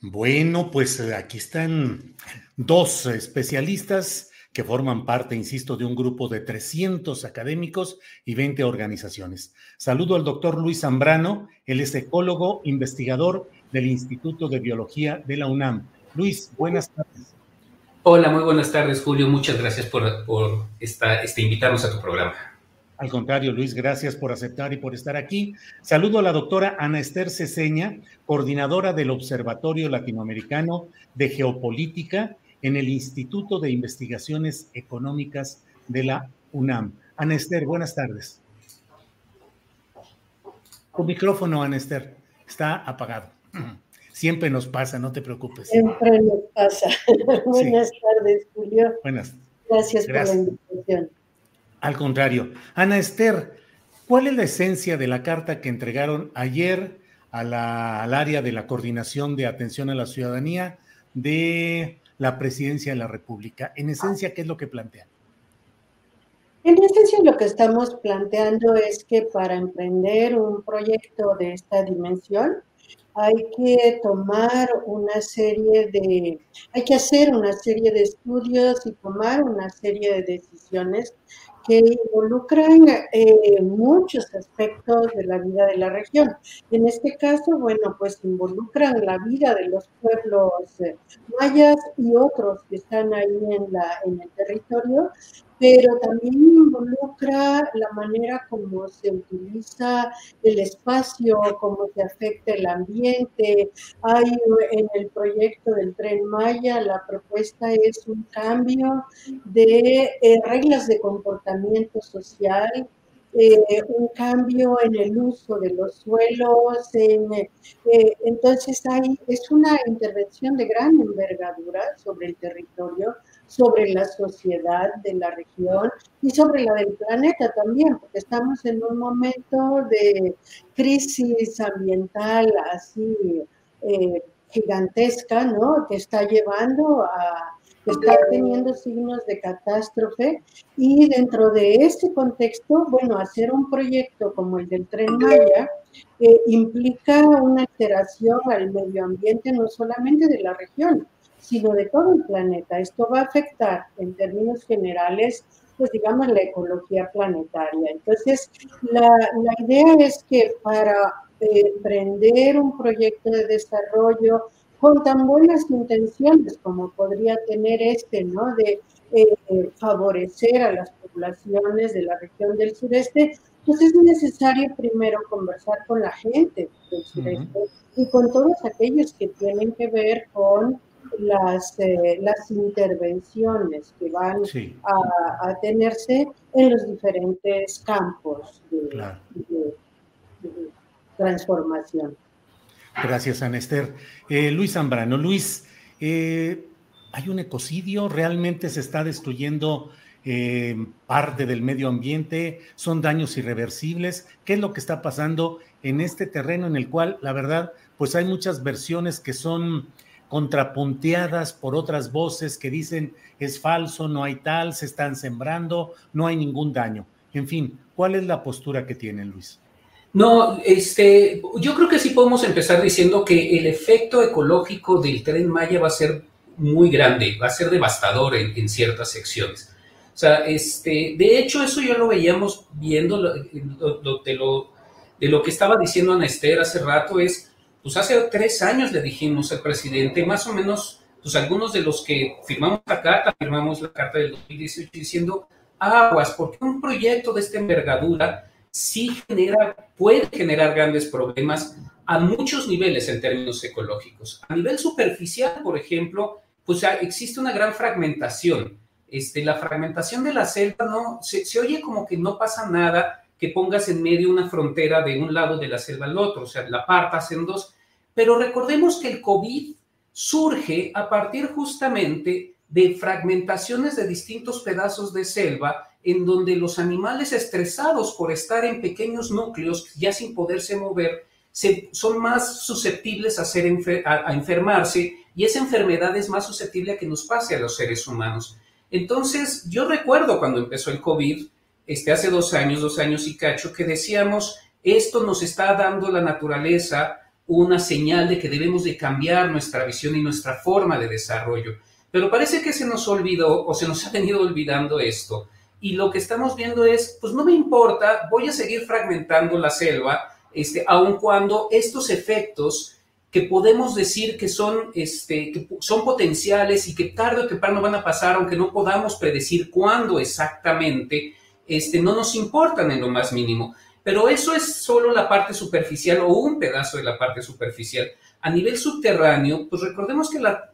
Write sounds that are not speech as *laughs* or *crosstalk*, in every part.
Bueno, pues eh, aquí están dos especialistas que forman parte, insisto, de un grupo de 300 académicos y 20 organizaciones. Saludo al doctor Luis Zambrano, él es ecólogo, investigador del Instituto de Biología de la UNAM. Luis, buenas tardes. Hola, muy buenas tardes, Julio. Muchas gracias por, por esta, este, invitarnos a tu programa. Al contrario, Luis, gracias por aceptar y por estar aquí. Saludo a la doctora Ana Esther Ceseña, coordinadora del Observatorio Latinoamericano de Geopolítica en el Instituto de Investigaciones Económicas de la UNAM. Ana Esther, buenas tardes. Tu micrófono, Ana Esther, está apagado. *clears throat* Siempre nos pasa, no te preocupes. Siempre nos pasa. *laughs* Buenas tardes, Julio. Buenas. Gracias, Gracias. por la invitación. Al contrario. Ana Esther, ¿cuál es la esencia de la carta que entregaron ayer a la- al área de la coordinación de atención a la ciudadanía de la presidencia de la República? En esencia, ¿qué es lo que plantean? En esencia, lo que estamos planteando es que para emprender un proyecto de esta dimensión, hay que tomar una serie de, hay que hacer una serie de estudios y tomar una serie de decisiones que involucran eh, muchos aspectos de la vida de la región. En este caso, bueno, pues involucran la vida de los pueblos eh, mayas y otros que están ahí en, la, en el territorio, pero también involucra la manera como se utiliza el espacio, cómo se afecta el ambiente. Hay en el proyecto del tren Maya, la propuesta es un cambio de eh, reglas de comportamiento social, eh, un cambio en el uso de los suelos. en, eh, entonces, hay, es una intervención de gran envergadura sobre el territorio sobre la sociedad de la región y sobre la del planeta también, porque estamos en un momento de crisis ambiental así eh, gigantesca, ¿no? Que está llevando a, que está teniendo signos de catástrofe y dentro de ese contexto, bueno, hacer un proyecto como el del Tren Maya eh, implica una alteración al medio ambiente no solamente de la región, sino de todo el planeta. Esto va a afectar en términos generales, pues digamos, la ecología planetaria. Entonces, la, la idea es que para eh, emprender un proyecto de desarrollo con tan buenas intenciones como podría tener este, ¿no? De eh, favorecer a las poblaciones de la región del sureste, pues es necesario primero conversar con la gente del sureste uh -huh. y con todos aquellos que tienen que ver con las, eh, las intervenciones que van sí. a, a, tenerse en los diferentes campos de, claro. de, de transformación. Gracias, Anester. Eh, Luis Zambrano, Luis, eh, ¿hay un ecocidio? ¿Realmente se está destruyendo eh, parte del medio ambiente? ¿Son daños irreversibles? ¿Qué es lo que está pasando en este terreno en el cual, la verdad, pues hay muchas versiones que son contrapunteadas por otras voces que dicen es falso, no hay tal, se están sembrando, no hay ningún daño. En fin, ¿cuál es la postura que tienen, Luis? No, este, yo creo que sí podemos empezar diciendo que el efecto ecológico del tren Maya va a ser muy grande, va a ser devastador en, ciertas secciones. O sea, este, de hecho, eso ya lo veíamos viendo de, lo, de lo que estaba diciendo Ana Esther hace rato, es, pues hace tres años le dijimos al presidente, más o menos, pues algunos de los que firmamos la carta, firmamos la carta del 2018 diciendo, aguas, porque un proyecto de esta envergadura sí genera, puede generar grandes problemas a muchos niveles en términos ecológicos. A nivel superficial, por ejemplo, pues existe una gran fragmentación. Este, la fragmentación de la selva no se, se, oye como que no pasa nada que pongas en medio una frontera de un lado de la selva al otro, o sea, la partas en dos. Pero recordemos que el COVID surge a partir justamente de fragmentaciones de distintos pedazos de selva en donde los animales estresados por estar en pequeños núcleos ya sin poderse mover se, son más susceptibles a, ser a, enfermarse y esa enfermedad es más susceptible a que nos pase a los seres humanos. Entonces, yo recuerdo cuando empezó el COVID, este, hace dos años, dos años y cacho, que decíamos, esto nos está dando la naturaleza una señal de que debemos de cambiar nuestra visión y nuestra forma de desarrollo. Pero parece que se nos olvidó o se nos ha venido olvidando esto. Y lo que estamos viendo es, pues no me importa, voy a seguir fragmentando la selva, este, aun cuando estos efectos que podemos decir que son, este, que son potenciales y que tarde o temprano van a pasar, aunque no podamos predecir cuándo exactamente, este, no nos importan en lo más mínimo. Pero eso es solo la parte superficial o un pedazo de la parte superficial. A nivel subterráneo, pues recordemos que la,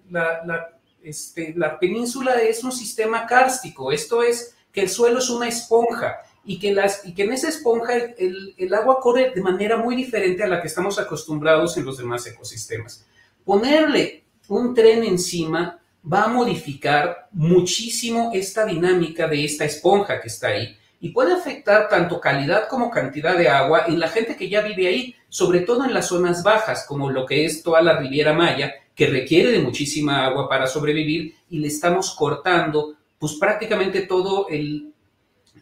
este, la península es un sistema kárstico, esto es que el suelo es una esponja y que, las, y que en esa esponja el, el, agua corre de manera muy diferente a la que estamos acostumbrados en los demás ecosistemas. Ponerle un tren encima va a modificar muchísimo esta dinámica de esta esponja que está ahí y puede afectar tanto calidad como cantidad de agua en la gente que ya vive ahí, sobre todo en las zonas bajas, como lo que es toda la Riviera Maya, que requiere de muchísima agua para sobrevivir y le estamos cortando pues prácticamente todo el,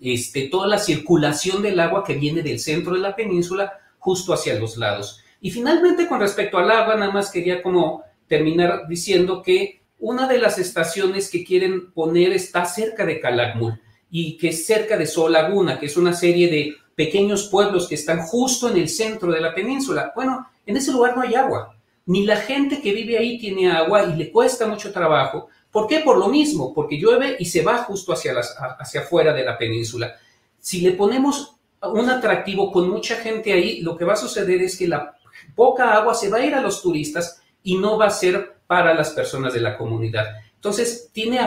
este, toda la circulación del agua que viene del centro de la península justo hacia los lados. Y finalmente con respecto al agua, nada más quería como terminar diciendo que una de las estaciones que quieren poner está cerca de Calakmul y que es cerca de Sol Laguna, que es una serie de pequeños pueblos que están justo en el centro de la península. Bueno, en ese lugar no hay agua, ni la gente que vive ahí tiene agua y le cuesta mucho trabajo. ¿Por qué? Por lo mismo, porque llueve y se va justo hacia, las, hacia afuera de la península. Si le ponemos un atractivo con mucha gente ahí, lo que va a suceder es que la poca agua se va a ir a los turistas y no va a ser para las personas de la comunidad. Entonces, tiene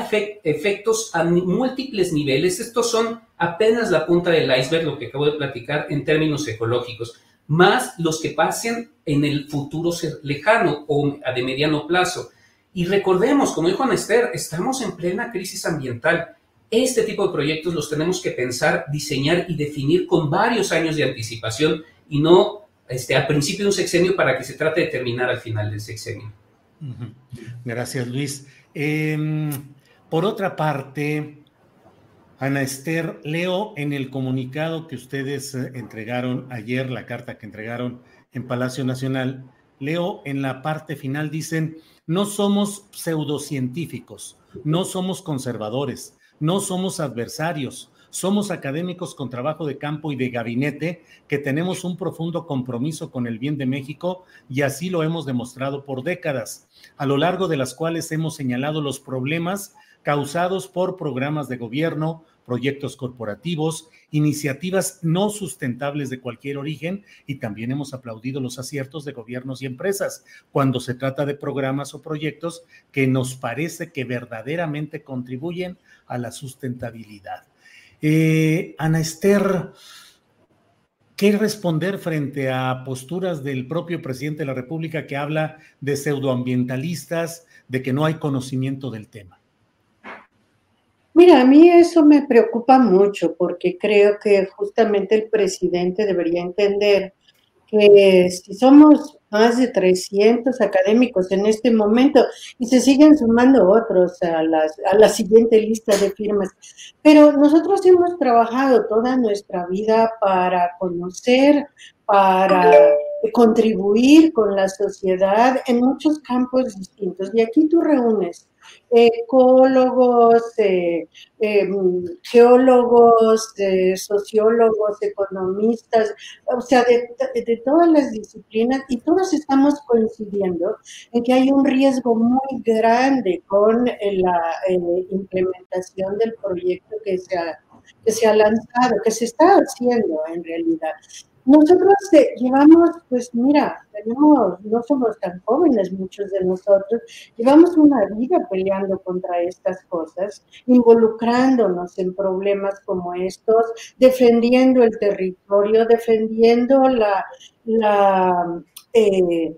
efectos a múltiples niveles. Estos son apenas la punta del iceberg, lo que acabo de platicar en términos ecológicos, más los que pasen en el futuro lejano o de mediano plazo. Y recordemos, como dijo Anester, estamos en plena crisis ambiental. Este tipo de proyectos los tenemos que pensar, diseñar y definir con varios años de anticipación y no este, al principio de un sexenio para que se trate de terminar al final del sexenio. Gracias, Luis. Em, por otra parte, Ana Esther, leo en el comunicado que ustedes eh, entregaron ayer, la carta que entregaron en Palacio Nacional, leo en la parte final, dicen, no somos pseudocientíficos, no somos conservadores, no somos adversarios, somos académicos con trabajo de campo y de gabinete que tenemos un profundo compromiso con el bien de México y así lo hemos demostrado por décadas, a lo largo de las cuales hemos señalado los problemas causados por programas de gobierno, proyectos corporativos, iniciativas no sustentables de cualquier origen y también hemos aplaudido los aciertos de gobiernos y empresas cuando se trata de programas o proyectos que nos parece que verdaderamente contribuyen a la sustentabilidad. Eh, Ana Esther, ¿qué responder frente a posturas del propio presidente de la República que habla de pseudoambientalistas, de que no hay conocimiento del tema? Mira, a mí eso me preocupa mucho porque creo que justamente el presidente debería entender que si somos más de 300 académicos en este momento y se siguen sumando otros a, la siguiente lista de firmas. Pero nosotros hemos trabajado toda nuestra vida para conocer para contribuir con la sociedad en muchos campos distintos. Y aquí tú reúnes ecólogos, eh, em, geólogos, sociólogos, economistas, o sea, de, todas las disciplinas y todos estamos coincidiendo en que hay un riesgo muy grande con la implementación del proyecto que se, ha, que se ha lanzado, que se está haciendo en realidad. Nosotros llevamos, pues mira, tenemos, no somos tan jóvenes muchos de nosotros, llevamos una vida peleando contra estas cosas, involucrándonos en problemas como estos, defendiendo el territorio, defendiendo la, la eh,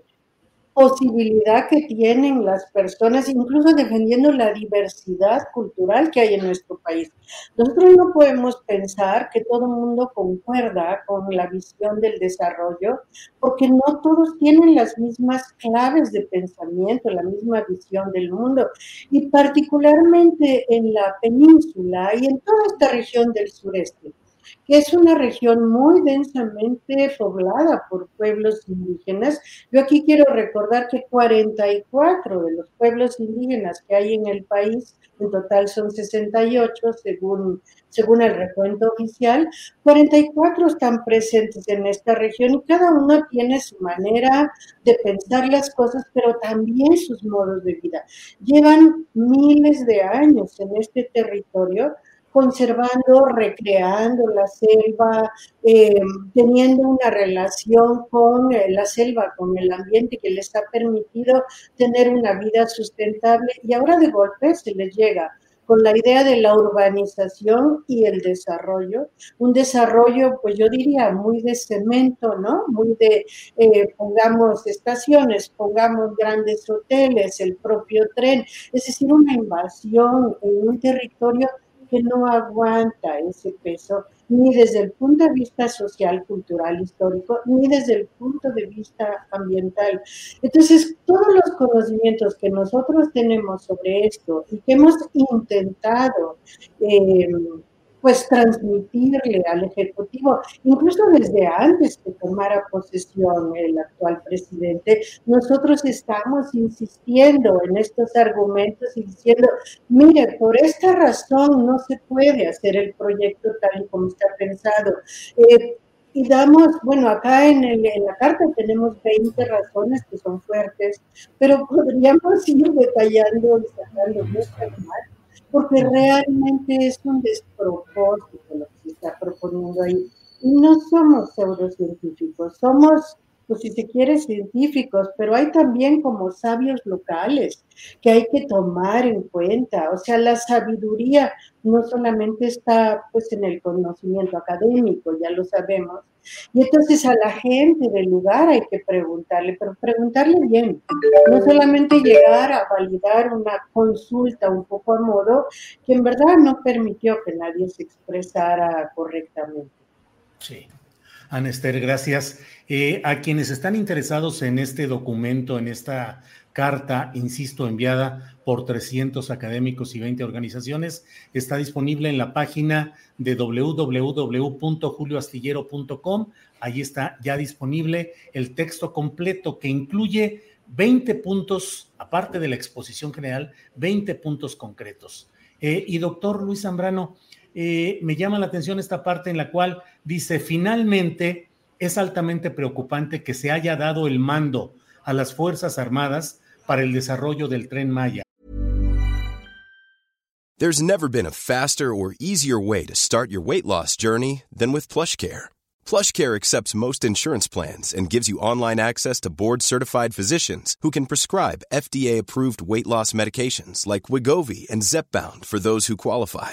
posibilidad que tienen las personas, incluso defendiendo la diversidad cultural que hay en nuestro país. Nosotros no podemos pensar que todo el mundo concuerda con la visión del desarrollo, porque no todos tienen las mismas claves de pensamiento, la misma visión del mundo. Y particularmente en la península y en toda esta región del sureste que es una región muy densamente poblada por pueblos indígenas. Yo aquí quiero recordar que 44 de los pueblos indígenas que hay en el país, en total son 68 según, según el recuento oficial, 44 están presentes en esta región y cada uno tiene su manera de pensar las cosas, pero también sus modos de vida. Llevan miles de años en este territorio conservando, recreando la selva, eh, teniendo una relación con eh, la selva, con el ambiente que les ha permitido tener una vida sustentable. Y ahora de golpe se les llega con la idea de la urbanización y el desarrollo, un desarrollo, pues yo diría, muy de cemento, ¿no? Muy de, eh, pongamos estaciones, pongamos grandes hoteles, el propio tren, es decir, una invasión en un territorio que no aguanta ese peso ni desde el punto de vista social, cultural, histórico, ni desde el punto de vista ambiental. Entonces, todos los conocimientos que nosotros tenemos sobre esto y que hemos intentado eh, pues transmitirle al Ejecutivo, incluso desde antes que tomara posesión el actual presidente, nosotros estamos insistiendo en estos argumentos y diciendo, mire, por esta razón no se puede hacer el proyecto tal y como está pensado. Eh, y damos, bueno, acá en, en, la carta tenemos 20 razones que son fuertes, pero podríamos *laughs* ir detallando y sacando muchas más porque realmente es un despropósito lo que se está proponiendo ahí. Y no somos pseudocientíficos, somos, pues si se quiere, científicos, pero hay también como sabios locales que hay que tomar en cuenta. O sea, la sabiduría no solamente está pues en el conocimiento académico, ya lo sabemos, y entonces a la gente del lugar hay que preguntarle, pero preguntarle bien, no solamente llegar a validar una consulta un poco a modo que en verdad no permitió que nadie se expresara correctamente. Sí. Anester, gracias. Eh, a quienes están interesados en este documento, en esta carta, insisto, enviada por 300 académicos y 20 organizaciones. Está disponible en la página de www.julioastillero.com. Ahí está ya disponible el texto completo que incluye 20 puntos, aparte de la exposición general, 20 puntos concretos. Eh, y doctor Luis Zambrano, eh, me llama la atención esta parte en la cual dice, finalmente es altamente preocupante que se haya dado el mando a las Fuerzas Armadas para el desarrollo del tren Maya. There's never been a faster or easier way to start your weight loss journey than with PlushCare. PlushCare accepts most insurance plans and gives you online access to board-certified physicians who can prescribe FDA-approved weight loss medications like Wigovi and Zepbound for those who qualify.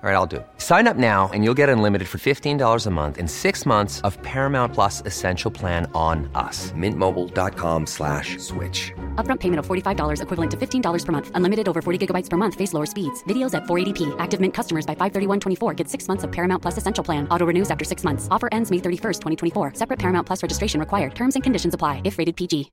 All right, I'll do it. Sign up now and you'll get unlimited for $15 a month in six months of Paramount Plus Essential Plan on us. Mintmobile.com slash switch. Upfront payment of $45 equivalent to $15 per month. Unlimited over 40 gigabytes per month. Face lower speeds. Videos at 480p. Active Mint customers by 531.24 get six months of Paramount Plus Essential Plan. Auto renews after six months. Offer ends May 31st, 2024. Separate Paramount Plus registration required. Terms and conditions apply if rated PG.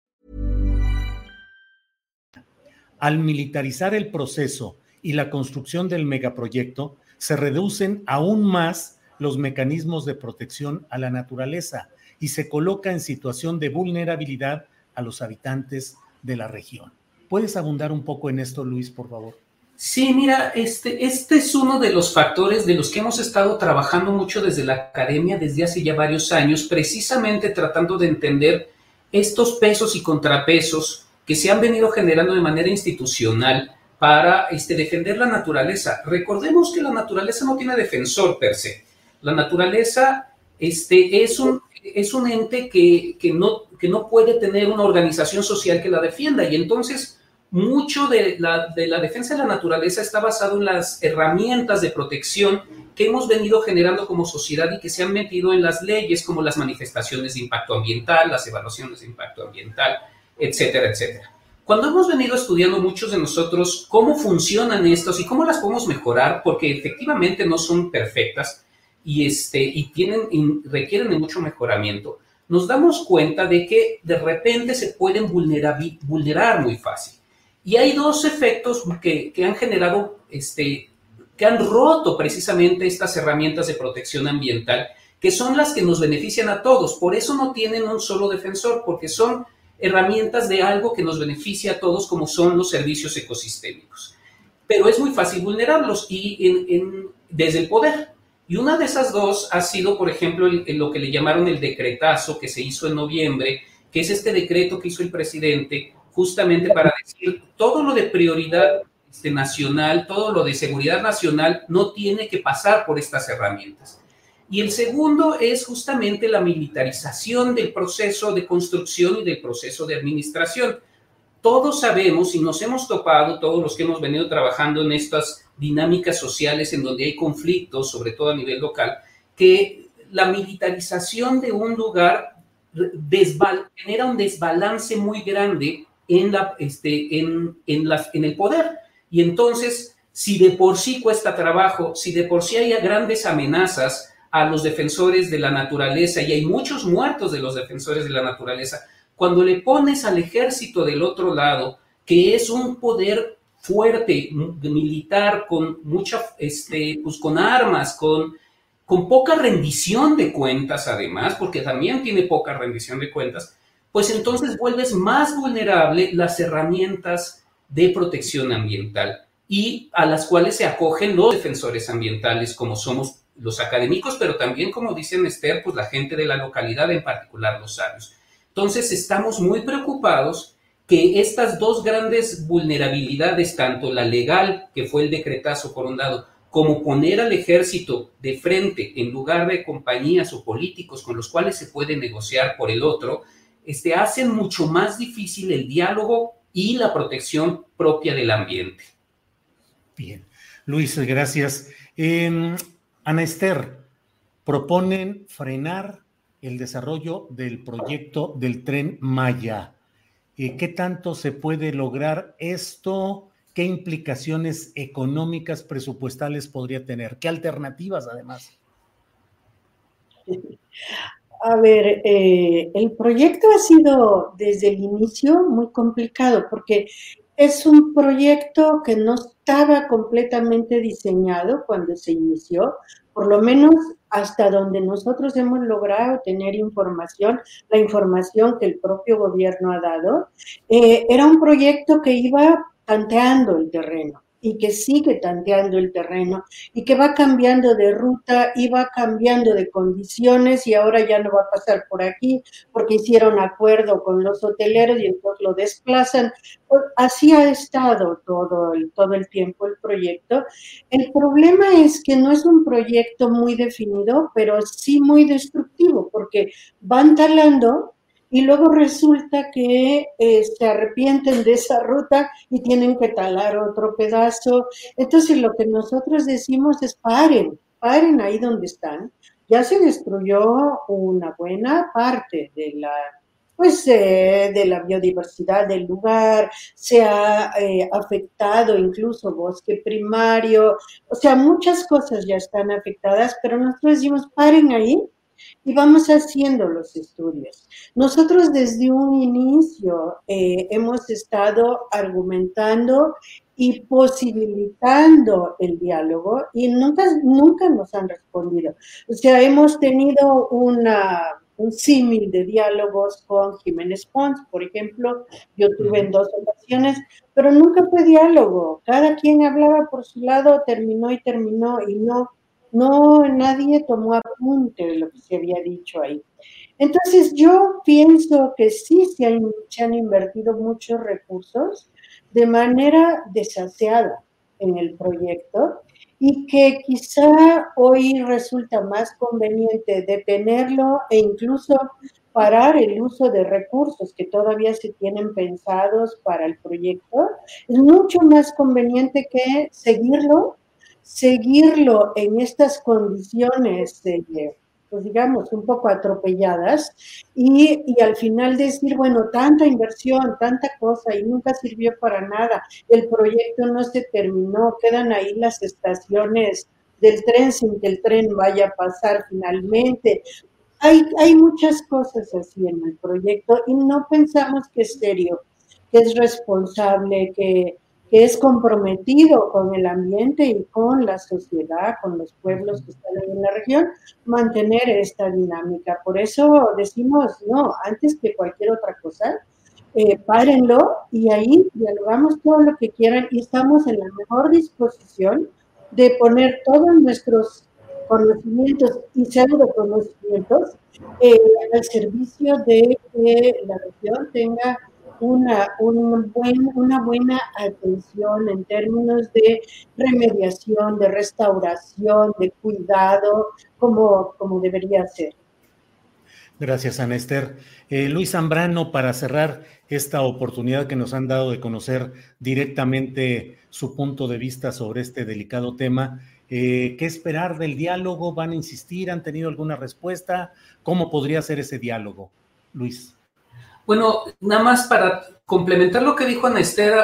Al militarizar el proceso y la construcción del megaproyecto, se reducen aún más los mecanismos de protección a la naturaleza y se coloca en situación de vulnerabilidad a los habitantes de la región. ¿Puedes abundar un poco en esto, Luis, por favor? Sí, mira, este, este es uno de los factores de los que hemos estado trabajando mucho desde la academia desde hace ya varios años, precisamente tratando de entender estos pesos y contrapesos que se han venido generando de manera institucional para este, defender la naturaleza. Recordemos que la naturaleza no tiene defensor per se. La naturaleza este, es, un, ente que, que, no, que no puede tener una organización social que la defienda y entonces mucho de la, de la defensa de la naturaleza está basado en las herramientas de protección que hemos venido generando como sociedad y que se han metido en las leyes como las manifestaciones de impacto ambiental, las evaluaciones de impacto ambiental, etcétera, etcétera. Cuando hemos venido estudiando muchos de nosotros cómo funcionan estos y cómo las podemos mejorar, porque efectivamente no son perfectas y, este, y, tienen, y requieren de mucho mejoramiento, nos damos cuenta de que de repente se pueden vulnerar, muy fácil. Y hay dos efectos que, que han generado, este, que han roto precisamente estas herramientas de protección ambiental, que son las que nos benefician a todos. Por eso no tienen un solo defensor, porque son herramientas de algo que nos beneficia a todos como son los servicios ecosistémicos. Pero es muy fácil vulnerarlos y desde el poder. Y una de esas dos ha sido, por ejemplo, lo que le llamaron el decretazo que se hizo en noviembre, que es este decreto que hizo el presidente justamente para decir todo lo de prioridad este, nacional, todo lo de seguridad nacional no tiene que pasar por estas herramientas. Y el segundo es justamente la militarización del proceso de construcción y del proceso de administración. Todos sabemos y nos hemos topado, todos los que hemos venido trabajando en estas dinámicas sociales en donde hay conflictos, sobre todo a nivel local, que la militarización de un lugar genera un desbalance muy grande en, la, este, en, en, la, en el poder. Y entonces, si de por sí cuesta trabajo, si de por sí hay grandes amenazas, a los defensores de la naturaleza y hay muchos muertos de los defensores de la naturaleza. Cuando le pones al ejército del otro lado, que es un poder fuerte, militar, con mucha, este, pues con armas, con, con poca rendición de cuentas además, porque también tiene poca rendición de cuentas, pues entonces vuelves más vulnerable las herramientas de protección ambiental y a las cuales se acogen los defensores ambientales como somos los académicos, pero también, como dicen Esther, pues la gente de la localidad, en particular los sabios. Entonces, estamos muy preocupados que estas dos grandes vulnerabilidades, tanto la legal, que fue el decretazo por un lado, como poner al ejército de frente en lugar de compañías o políticos con los cuales se puede negociar por el otro, este, hacen mucho más difícil el diálogo y la protección propia del ambiente. Bien. Luis, gracias. Em, Ana Esther, proponen frenar el desarrollo del proyecto del tren Maya. Eh, ¿Qué tanto se puede lograr esto? ¿Qué implicaciones económicas, presupuestales podría tener? ¿Qué alternativas además? A ver, eh, el proyecto ha sido desde el inicio muy complicado porque es un proyecto que no estaba completamente diseñado cuando se inició, por lo menos hasta donde nosotros hemos logrado tener información, la información que el propio gobierno ha dado, eh, era un proyecto que iba tanteando el terreno y que sigue tanteando el terreno y que va cambiando de ruta y va cambiando de condiciones y ahora ya no va a pasar por aquí porque hicieron acuerdo con los hoteleros y entonces lo desplazan. Pues, así ha estado todo el, todo el tiempo el proyecto. El problema es que no es un proyecto muy definido, pero sí muy destructivo porque van talando y luego resulta que eh, se arrepienten de esa ruta y tienen que talar otro pedazo. Entonces lo que nosotros decimos es paren, paren ahí donde están. Ya se destruyó una buena parte de la pues eh, de la biodiversidad del lugar, se ha eh, afectado incluso bosque primario, o sea, muchas cosas ya están afectadas, pero nosotros decimos, paren ahí y vamos haciendo los estudios. Nosotros desde un inicio eh, hemos estado argumentando y posibilitando el diálogo y nunca, nunca nos han respondido. O sea, hemos tenido una un símil de diálogos con Jiménez Pons, por ejemplo, yo tuve en dos ocasiones, pero nunca fue diálogo, cada quien hablaba por su lado, terminó y terminó y no, no, nadie tomó apunte de lo que se había dicho ahí. Entonces yo pienso que sí se han, invertido muchos recursos de manera desaseada en el proyecto y que quizá hoy resulta más conveniente detenerlo e incluso parar el uso de recursos que todavía se tienen pensados para el proyecto, es mucho más conveniente que seguirlo, seguirlo en estas condiciones de, pues, digamos, un poco atropelladas y, y, al final decir, bueno, tanta inversión, tanta cosa y nunca sirvió para nada, el proyecto no se terminó, quedan ahí las estaciones del tren sin que el tren vaya a pasar finalmente. Hay, hay muchas cosas así en el proyecto y no pensamos que es serio, que es responsable, que es comprometido con el ambiente y con la sociedad, con los pueblos que están en la región, mantener esta dinámica. Por eso decimos, no, antes que cualquier otra cosa, eh, párenlo y ahí dialogamos todo lo que quieran y estamos en la mejor disposición de poner todos nuestros conocimientos y pseudo conocimientos eh, al servicio de que la región tenga una, un buen, una buena atención en términos de remediación, de restauración, de cuidado, como, como debería ser. Gracias, Ana Esther. Eh, Luis Zambrano, para cerrar esta oportunidad que nos han dado de conocer directamente su punto de vista sobre este delicado tema, eh, ¿qué esperar del diálogo? ¿Van a insistir? ¿Han tenido alguna respuesta? ¿Cómo podría ser ese diálogo, Luis? Bueno, nada más para complementar lo que dijo Ana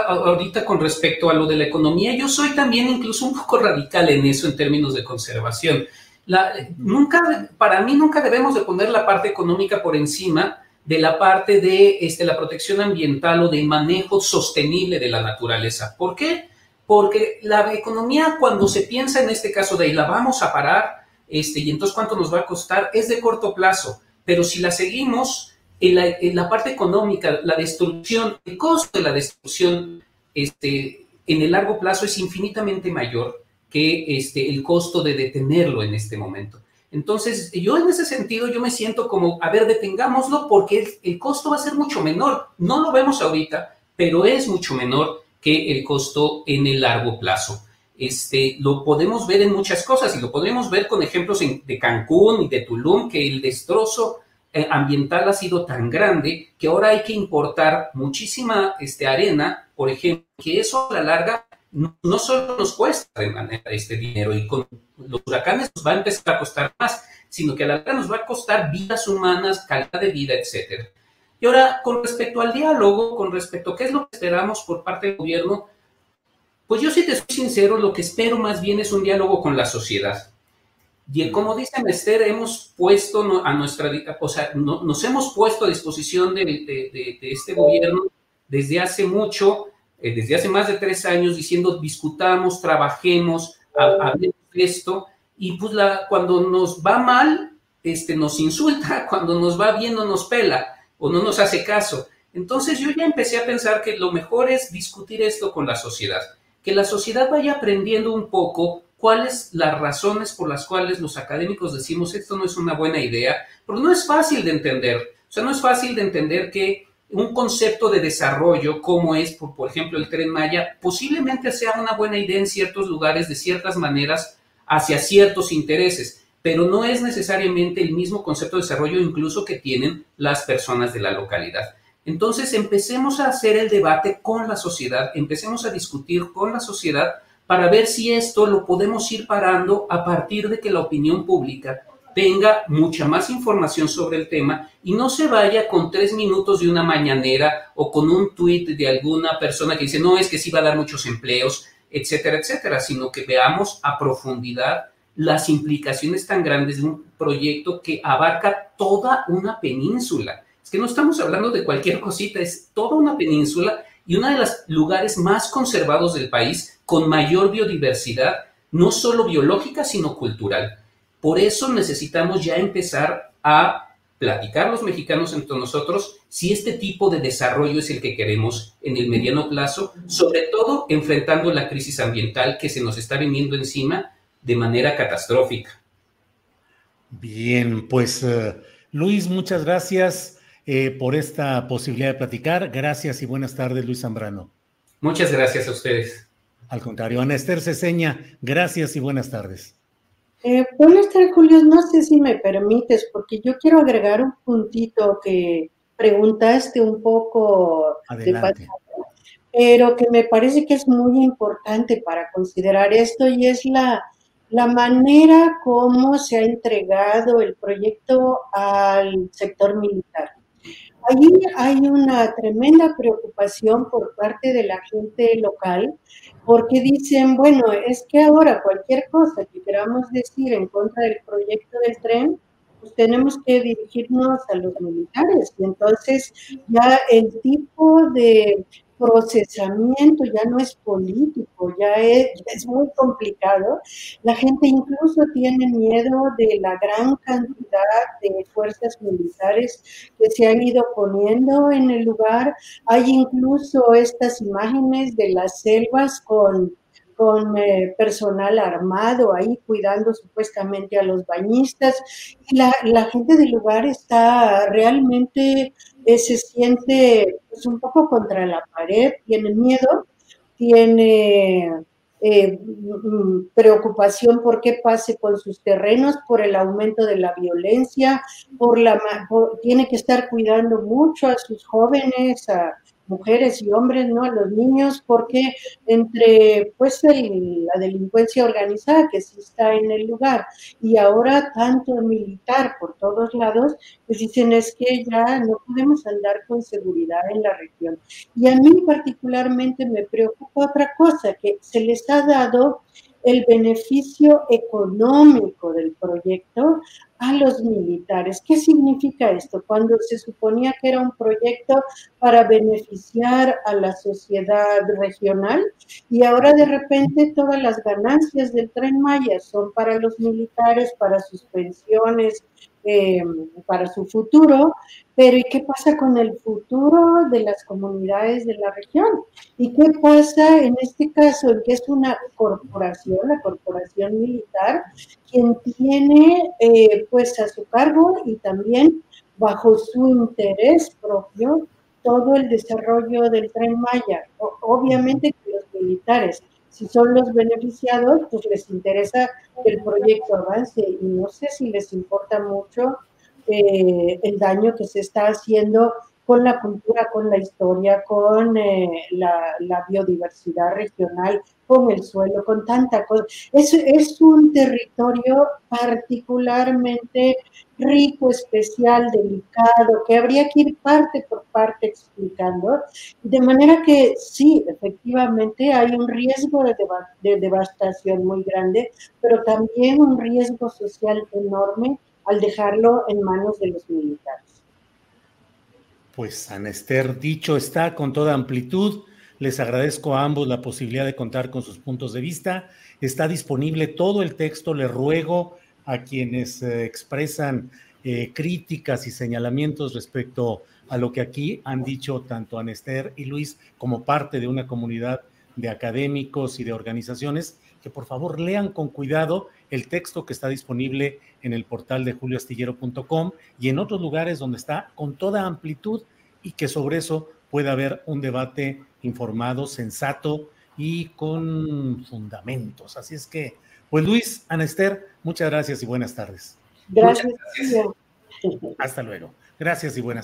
ahorita con respecto a lo de la economía, yo soy también incluso un poco radical en eso en términos de conservación. nunca, para mí nunca debemos de poner la parte económica por encima de la parte de este, la protección ambiental o de manejo sostenible de la naturaleza. ¿Por qué? Porque la economía, cuando se piensa en este caso de la vamos a parar, este, y entonces cuánto nos va a costar, es de corto plazo. Pero si la seguimos, en la, parte económica, la destrucción, el costo de la destrucción este, en el largo plazo es infinitamente mayor que este, el costo de detenerlo en este momento. Entonces, yo en ese sentido, yo me siento como, a ver, detengámoslo porque el, costo va a ser mucho menor. No lo vemos ahorita, pero es mucho menor que el costo en el largo plazo. Este, lo podemos ver en muchas cosas y lo podemos ver con ejemplos de Cancún y de Tulum, que el destrozo ambiental ha sido tan grande que ahora hay que importar muchísima este, arena, por ejemplo, que eso a la larga no, solo nos cuesta de manera este dinero y con los huracanes nos va a empezar a costar más, sino que a la larga nos va a costar vidas humanas, calidad de vida, etcétera. Y ahora, con respecto al diálogo, con respecto a qué es lo que esperamos por parte del gobierno, pues yo si te soy sincero, lo que espero más bien es un diálogo con la sociedad. Y como dice Esther, hemos puesto a nuestra, o sea, nos hemos puesto a disposición de, este gobierno desde hace mucho, eh, desde hace más de tres años, diciendo discutamos, trabajemos, hablemos de esto, y pues cuando nos va mal, este, nos insulta, *laughs* cuando nos va bien no nos pela o no nos hace caso. Entonces yo ya empecé a pensar que lo mejor es discutir esto con la sociedad, que la sociedad vaya aprendiendo un poco cuáles las razones por las cuales los académicos decimos esto no es una buena idea, porque no es fácil de entender. O sea, no es fácil de entender que un concepto de desarrollo como es, por, por ejemplo, el tren Maya, posiblemente sea una buena idea en ciertos lugares, de ciertas maneras, hacia ciertos intereses, pero no es necesariamente el mismo concepto de desarrollo incluso que tienen las personas de la localidad. Entonces empecemos a hacer el debate con la sociedad, empecemos a discutir con la sociedad para ver si esto lo podemos ir parando a partir de que la opinión pública tenga mucha más información sobre el tema y no se vaya con tres minutos de una mañanera o con un tuit de alguna persona que dice, no, es que sí va a dar muchos empleos, etcétera, etcétera, sino que veamos a profundidad las implicaciones tan grandes de un proyecto que abarca toda una península. Es que no estamos hablando de cualquier cosita, es toda una península y uno de los lugares más conservados del país con mayor biodiversidad, no solo biológica, sino cultural. Por eso necesitamos ya empezar a platicar los mexicanos entre nosotros si este tipo de desarrollo es el que queremos en el mediano plazo, sobre todo enfrentando la crisis ambiental que se nos está viniendo encima de manera catastrófica. Bien, pues eh, Luis, muchas gracias eh, por esta posibilidad de platicar. Gracias y buenas tardes, Luis Zambrano. Muchas gracias a ustedes. Al contrario, Ana Esther Ceseña, gracias y buenas tardes. Eh, buenas tardes, Julio. No sé si me permites, porque yo quiero agregar un puntito que preguntaste un poco Adelante. de pasado, pero que me parece que es muy importante para considerar esto y es la la manera como se ha entregado el proyecto al sector militar. Allí hay una tremenda preocupación por parte de la gente local porque dicen, bueno, es que ahora cualquier cosa que queramos decir en contra del proyecto del tren, pues tenemos que dirigirnos a los militares. Y entonces ya el tipo de procesamiento ya no es político, ya es, es, muy complicado. La gente incluso tiene miedo de la gran cantidad de fuerzas militares que se han ido poniendo en el lugar. Hay incluso estas imágenes de las selvas con con eh, personal armado ahí cuidando supuestamente a los bañistas. La, la gente del lugar está realmente, eh, se siente pues, un poco contra la pared, tiene miedo, tiene eh, mm, preocupación por qué pase con sus terrenos, por el aumento de la violencia, por la tiene que estar cuidando mucho a sus jóvenes, a, mujeres y hombres, ¿no? A los niños, porque entre pues el, la delincuencia organizada que sí está en el lugar y ahora tanto militar por todos lados, pues dicen es que ya no podemos andar con seguridad en la región. Y a mí particularmente me preocupa otra cosa, que se les ha dado el beneficio económico del proyecto a los militares. ¿Qué significa esto? Cuando se suponía que era un proyecto para beneficiar a la sociedad regional y ahora de repente todas las ganancias del tren Maya son para los militares, para sus pensiones, eh, para su futuro, pero ¿y qué pasa con el futuro de las comunidades de la región? ¿Y qué pasa en este caso en que es una corporación, la corporación militar, quien tiene eh, pues a su cargo y también bajo su interés propio todo el desarrollo del tren Maya? Obviamente que los militares si son los beneficiados, pues les interesa que el proyecto avance. Y no sé si les importa mucho eh, el daño que se está haciendo con la cultura, con la historia, con eh, la, biodiversidad regional, con el suelo, con tanta cosa. Es, un territorio particularmente rico, especial, delicado, que habría que ir parte por parte explicando, de manera que sí, efectivamente hay un riesgo de devastación muy grande, pero también un riesgo social enorme al dejarlo en manos de los militares. Pues San dicho está con toda amplitud. Les agradezco a ambos la posibilidad de contar con sus puntos de vista. Está disponible todo el texto. Les ruego a quienes eh, expresan eh, críticas y señalamientos respecto a lo que aquí han dicho tanto Anester y Luis como parte de una comunidad de académicos y de organizaciones, que por favor lean con cuidado el texto que está disponible en el portal de julioastillero.com y en otros lugares donde está con toda amplitud y que sobre eso pueda haber un debate informado, sensato y con fundamentos. Así es que Pues Luis, Ana Esther, muchas gracias y buenas tardes. Gracias. Hasta luego. Gracias y buenas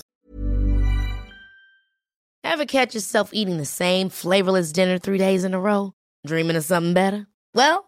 Ever catch yourself eating the same flavorless dinner three days in a row? Dreaming of something better? Well,